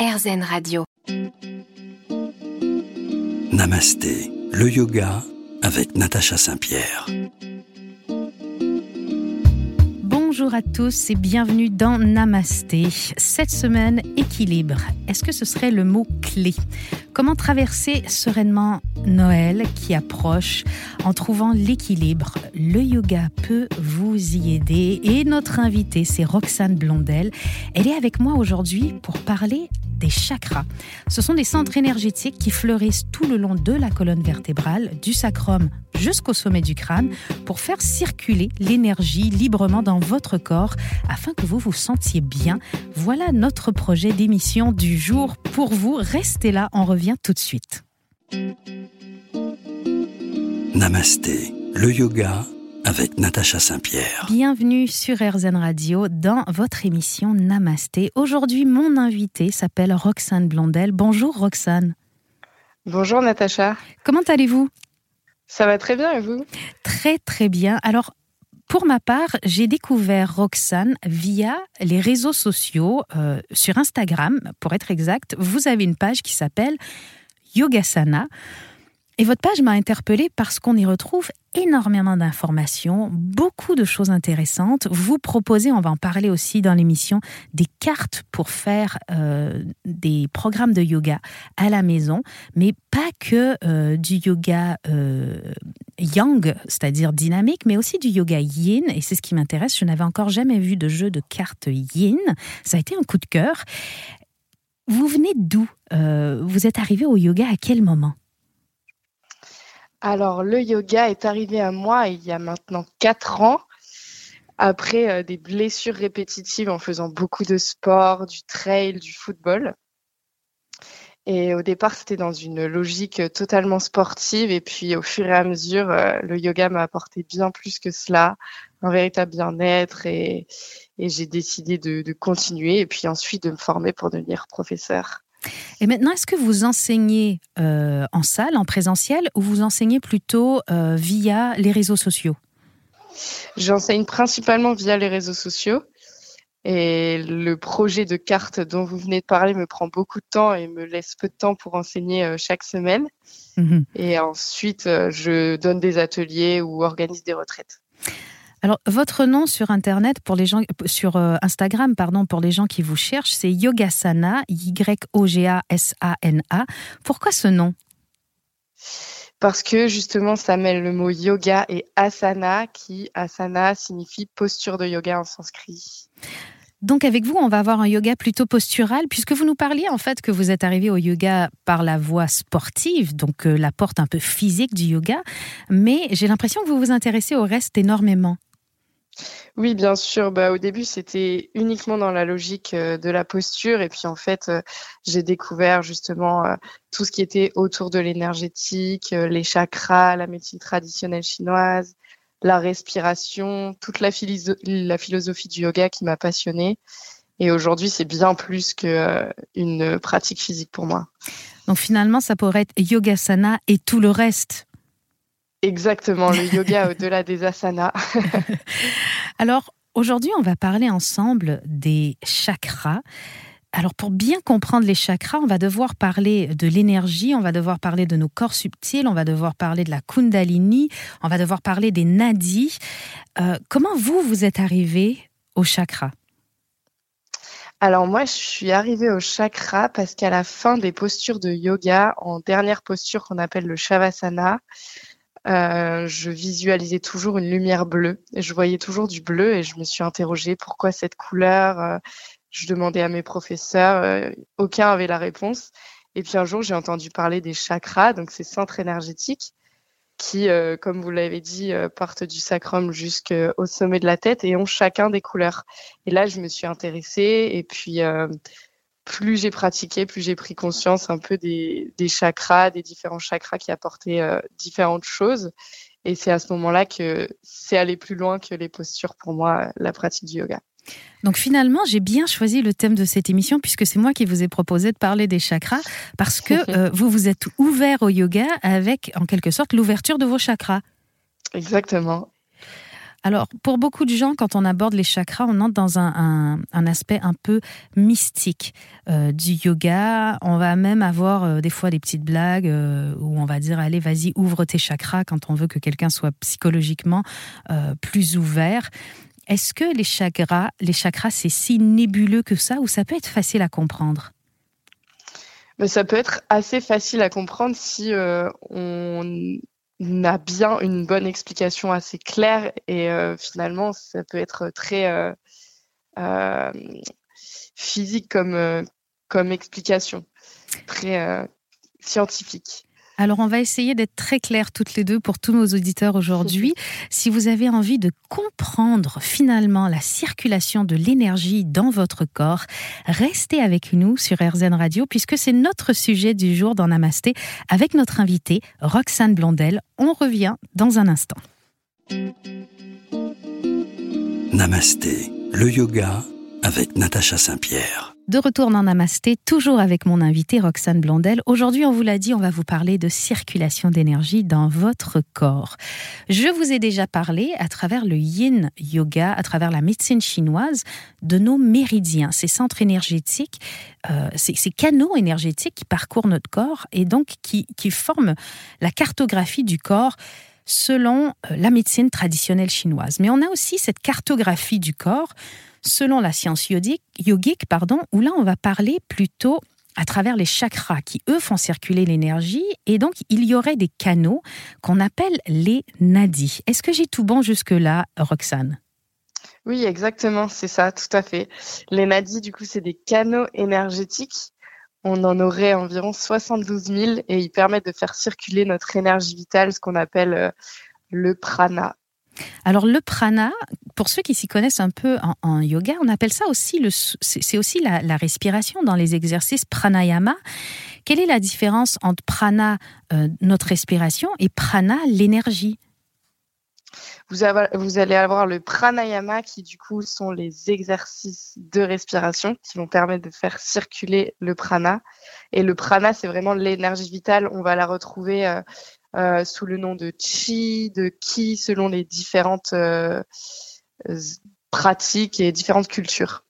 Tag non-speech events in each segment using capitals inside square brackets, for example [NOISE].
RZN Radio. Namasté, le yoga avec Natacha Saint-Pierre. Bonjour à tous et bienvenue dans Namasté. Cette semaine, équilibre. Est-ce que ce serait le mot clé? Comment traverser sereinement Noël qui approche en trouvant l'équilibre? Le yoga peut vous y aider et notre invitée, c'est Roxane Blondel. Elle est avec moi aujourd'hui pour parler des chakras. Ce sont des centres énergétiques qui fleurissent tout le long de la colonne vertébrale, du sacrum jusqu'au sommet du crâne, pour faire circuler l'énergie librement dans votre corps afin que vous vous sentiez bien. Voilà notre projet d'émission du jour pour vous. Restez là, on revient tout de suite. Namasté, le yoga avec Natacha Saint-Pierre. Bienvenue sur RZN Radio dans votre émission Namasté. Aujourd'hui, mon invité s'appelle Roxane Blondel. Bonjour Roxane. Bonjour Natacha. Comment allez-vous? Ça va très bien et vous? Très très bien. Alors, pour ma part, j'ai découvert Roxane via les réseaux sociaux, euh, sur Instagram, pour être exact. Vous avez une page qui s'appelle Yogasana. Et votre page m'a interpellée parce qu'on y retrouve énormément d'informations, beaucoup de choses intéressantes. Vous proposez, on va en parler aussi dans l'émission, des cartes pour faire euh, des programmes de yoga à la maison, mais pas que euh, du yoga euh, yang, c'est-à-dire dynamique, mais aussi du yoga yin. Et c'est ce qui m'intéresse. Je n'avais encore jamais vu de jeu de cartes yin. Ça a été un coup de cœur. Vous venez d'où Vous êtes arrivé au yoga à quel moment? Alors, le yoga est arrivé à moi il y a maintenant 4 ans, après euh, des blessures répétitives en faisant beaucoup de sport, du trail, du football. Et au départ, c'était dans une logique totalement sportive. Et puis, au fur et à mesure, euh, le yoga m'a apporté bien plus que cela, un véritable bien-être. Et, j'ai décidé de, de continuer et puis ensuite de me former pour devenir professeur. Et maintenant, est-ce que vous enseignez euh, en salle, en présentiel, ou vous enseignez plutôt euh, via les réseaux sociaux? J'enseigne principalement via les réseaux sociaux. Et le projet de carte dont vous venez de parler me prend beaucoup de temps et me laisse peu de temps pour enseigner euh, chaque semaine. Mhm. Et ensuite, je donne des ateliers ou organise des retraites. Alors, votre nom sur Internet, pour les gens, sur euh, Instagram, pardon, pour les gens qui vous cherchent, c'est Yogasana, Y-O-G-A-S-A-N-A. Pourquoi ce nom? Parce que justement, ça mêle le mot yoga et asana, qui asana signifie posture de yoga en sanskrit. Donc avec vous, on va avoir un yoga plutôt postural, puisque vous nous parliez en fait que vous êtes arrivé au yoga par la voie sportive, donc euh, la porte un peu physique du yoga, mais j'ai l'impression que vous vous intéressez au reste énormément. Oui, bien sûr. Bah, au début, c'était uniquement dans la logique euh, de la posture. Et puis, en fait, euh, j'ai découvert justement euh, tout ce qui était autour de l'énergétique, les chakras, la médecine traditionnelle chinoise, la respiration, toute la, philosophie du yoga qui m'a passionnée. Et aujourd'hui, c'est bien plus qu'une pratique physique pour moi. Donc finalement, ça pourrait être yogasana et tout le reste. Exactement, le [LAUGHS] yoga au-delà des asanas. [LAUGHS] Alors, aujourd'hui, on va parler ensemble des chakras. Alors pour bien comprendre les chakras, on va devoir parler de l'énergie, on va devoir parler de nos corps subtils, on va devoir parler de la kundalini, on va devoir parler des nadis. Euh, comment vous, vous êtes arrivé au chakra? Alors moi, je suis arrivée au chakra parce qu'à la fin des postures de yoga, en dernière posture qu'on appelle le shavasana, euh, je visualisais toujours une lumière bleue. Je voyais toujours du bleu et je me suis interrogée pourquoi cette couleur. Euh, je demandais à mes professeurs, euh, aucun avait la réponse. Et puis un jour, j'ai entendu parler des chakras, donc ces centres énergétiques qui, comme vous l'avez dit, partent du sacrum jusqu'au sommet de la tête et ont chacun des couleurs. Et là, je me suis intéressée et puis plus j'ai pratiqué, plus j'ai pris conscience un peu des, chakras, des différents chakras qui apportaient euh, différentes choses. Et c'est à ce moment-là que c'est aller plus loin que les postures pour moi, la pratique du yoga. Donc finalement, j'ai bien choisi le thème de cette émission puisque c'est moi qui vous ai proposé de parler des chakras parce que [LAUGHS] euh, vous vous êtes ouvert au yoga avec en quelque sorte l'ouverture de vos chakras. Exactement. Alors, pour beaucoup de gens, quand on aborde les chakras, on entre dans un, aspect un peu mystique euh, du yoga. On va même avoir euh, des fois des petites blagues euh, où on va dire allez, vas-y, ouvre tes chakras quand on veut que quelqu'un soit psychologiquement plus ouvert. Est-ce que les chakras, les chakras, c'est si nébuleux que ça ou ça peut être facile à comprendre? Ça peut être assez facile à comprendre si on a bien une bonne explication assez claire et euh, finalement ça peut être très euh, euh, physique comme, comme explication, très scientifique. Alors, on va essayer d'être très clairs toutes les deux pour tous nos auditeurs aujourd'hui. [LAUGHS] si vous avez envie de comprendre finalement la circulation de l'énergie dans votre corps, restez avec nous sur RZN Radio puisque c'est notre sujet du jour dans Namasté avec notre invitée Roxane Blondel. On revient dans un instant. Namasté, le yoga avec Natacha Saint-Pierre. De retour dans Namasté, toujours avec mon invité Roxane Blondel. Aujourd'hui, on vous l'a dit, on va vous parler de circulation d'énergie dans votre corps. Je vous ai déjà parlé à travers le yin yoga, à travers la médecine chinoise, de nos méridiens, ces centres énergétiques, euh, ces, canaux énergétiques qui parcourent notre corps et donc qui, forment la cartographie du corps selon euh, la médecine traditionnelle chinoise. Mais on a aussi cette cartographie du corps selon la science yogique, pardon, où là on va parler plutôt à travers les chakras qui, eux, font circuler l'énergie. Et donc, il y aurait des canaux qu'on appelle les nadis. Est-ce que j'ai tout bon jusque-là, Roxane? Oui, exactement, c'est ça, tout à fait. Les nadis, du coup, c'est des canaux énergétiques. On en aurait environ 72 000 et ils permettent de faire circuler notre énergie vitale, ce qu'on appelle euh, le prana. Alors le prana, pour ceux qui s'y connaissent un peu en, yoga, on appelle ça aussi le, c'est aussi la, respiration dans les exercices pranayama. Quelle est la différence entre prana, euh, notre respiration, et prana, l'énergie? Vous, vous, allez avoir le pranayama qui du coup sont les exercices de respiration qui vont permettre de faire circuler le prana. Et le prana, c'est vraiment l'énergie vitale. On va la retrouver euh, euh, sous le nom de chi, de ki, selon les différentes euh, pratiques et différentes cultures.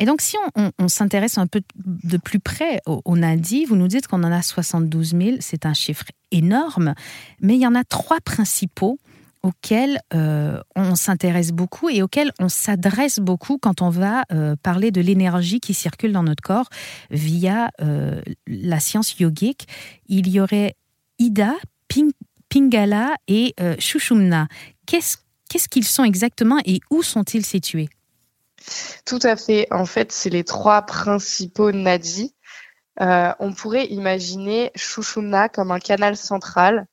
Et donc, si on, s'intéresse un peu de plus près au, Nadi, vous nous dites qu'on en a 72 000, c'est un chiffre énorme, mais il y en a trois principaux auxquels euh, on s'intéresse beaucoup et auxquels on s'adresse beaucoup quand on va parler de l'énergie qui circule dans notre corps via la science yogique. Il y aurait Ida, Pingala et euh, Shushumna. Qu'est-ce qu'ils sont exactement et où sont-ils situés? Tout à fait. En fait, c'est les trois principaux nadis. Euh, on pourrait imaginer Shushumna comme un canal central.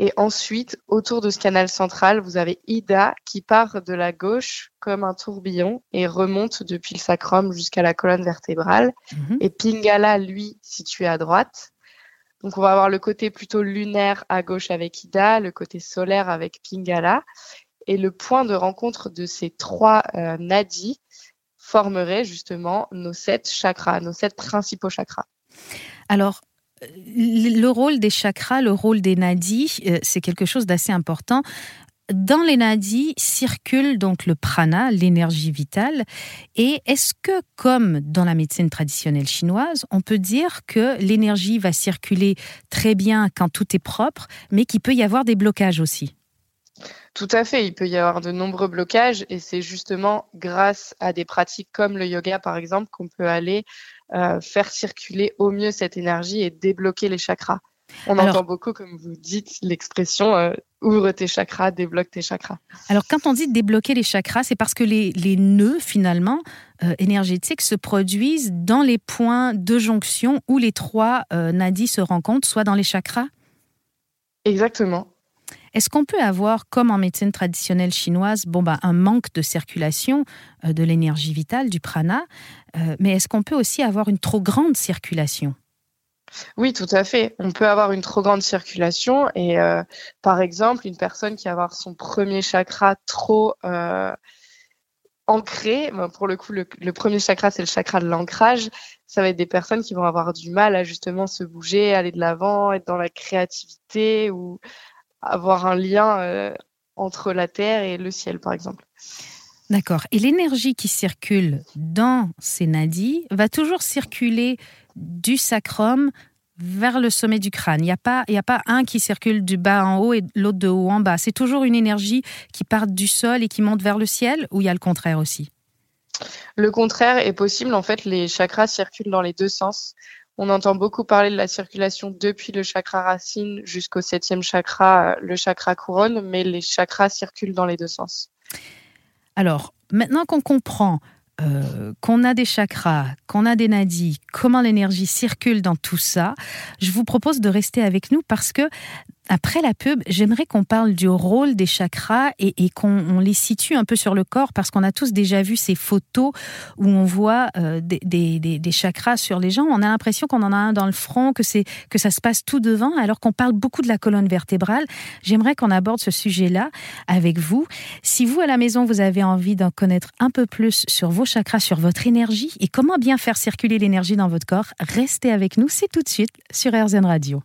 Et ensuite, autour de ce canal central, vous avez Ida qui part de la gauche comme un tourbillon et remonte depuis le sacrum jusqu'à la colonne vertébrale. Mhm. Et Pingala, lui, situé à droite. Donc on va avoir le côté plutôt lunaire à gauche avec Ida, le côté solaire avec Pingala. Et le point de rencontre de ces trois euh, nadis formerait justement nos sept chakras, nos sept principaux chakras. Alors, le rôle des chakras, le rôle des nadis, euh, c'est quelque chose d'assez important. Dans les nadis circule donc le prana, l'énergie vitale. Et est-ce que, comme dans la médecine traditionnelle chinoise, on peut dire que l'énergie va circuler très bien quand tout est propre, mais qu'il peut y avoir des blocages aussi? Tout à fait, il peut y avoir de nombreux blocages et c'est justement grâce à des pratiques comme le yoga par exemple qu'on peut aller euh, faire circuler au mieux cette énergie et débloquer les chakras. On entend beaucoup, comme vous dites, l'expression euh, ouvre tes chakras, débloque tes chakras. Alors, quand on dit débloquer les chakras, c'est parce que les, nœuds, finalement, euh, énergétiques se produisent dans les points de jonction où les trois euh, nadis se rencontrent, soit dans les chakras? Exactement. Est-ce qu'on peut avoir, comme en médecine traditionnelle chinoise, bon, bah, un manque de circulation de l'énergie vitale, du prana, mais est-ce qu'on peut aussi avoir une trop grande circulation? Oui, tout à fait. On peut avoir une trop grande circulation et euh, par exemple, une personne qui va avoir son premier chakra trop euh, ancré, pour le coup, le, premier chakra, c'est le chakra de l'ancrage, ça va être des personnes qui vont avoir du mal à justement se bouger, aller de l'avant, être dans la créativité ou avoir un lien euh, entre la terre et le ciel, par exemple. D'accord. Et l'énergie qui circule dans ces nadis va toujours circuler du sacrum vers le sommet du crâne. Il n'y a, pas, un qui circule du bas en haut et l'autre de haut en bas. C'est toujours une énergie qui part du sol et qui monte vers le ciel ou il y a le contraire aussi? Le contraire est possible. En fait, les chakras circulent dans les deux sens. On entend beaucoup parler de la circulation depuis le chakra racine jusqu'au septième chakra, le chakra couronne, mais les chakras circulent dans les deux sens. Alors, maintenant qu'on comprend euh, qu'on a des chakras, qu'on a des nadis, comment l'énergie circule dans tout ça, je vous propose de rester avec nous parce que après la pub, j'aimerais qu'on parle du rôle des chakras et, qu'on les situe un peu sur le corps parce qu'on a tous déjà vu ces photos où on voit euh, des, chakras sur les gens. On a l'impression qu'on en a un dans le front, que c'est que ça se passe tout devant, alors qu'on parle beaucoup de la colonne vertébrale. J'aimerais qu'on aborde ce sujet-là avec vous. Si vous à la maison vous avez envie d'en connaître un peu plus sur vos chakras, sur votre énergie et comment bien faire circuler l'énergie dans votre corps, restez avec nous. C'est tout de suite sur RZN Radio.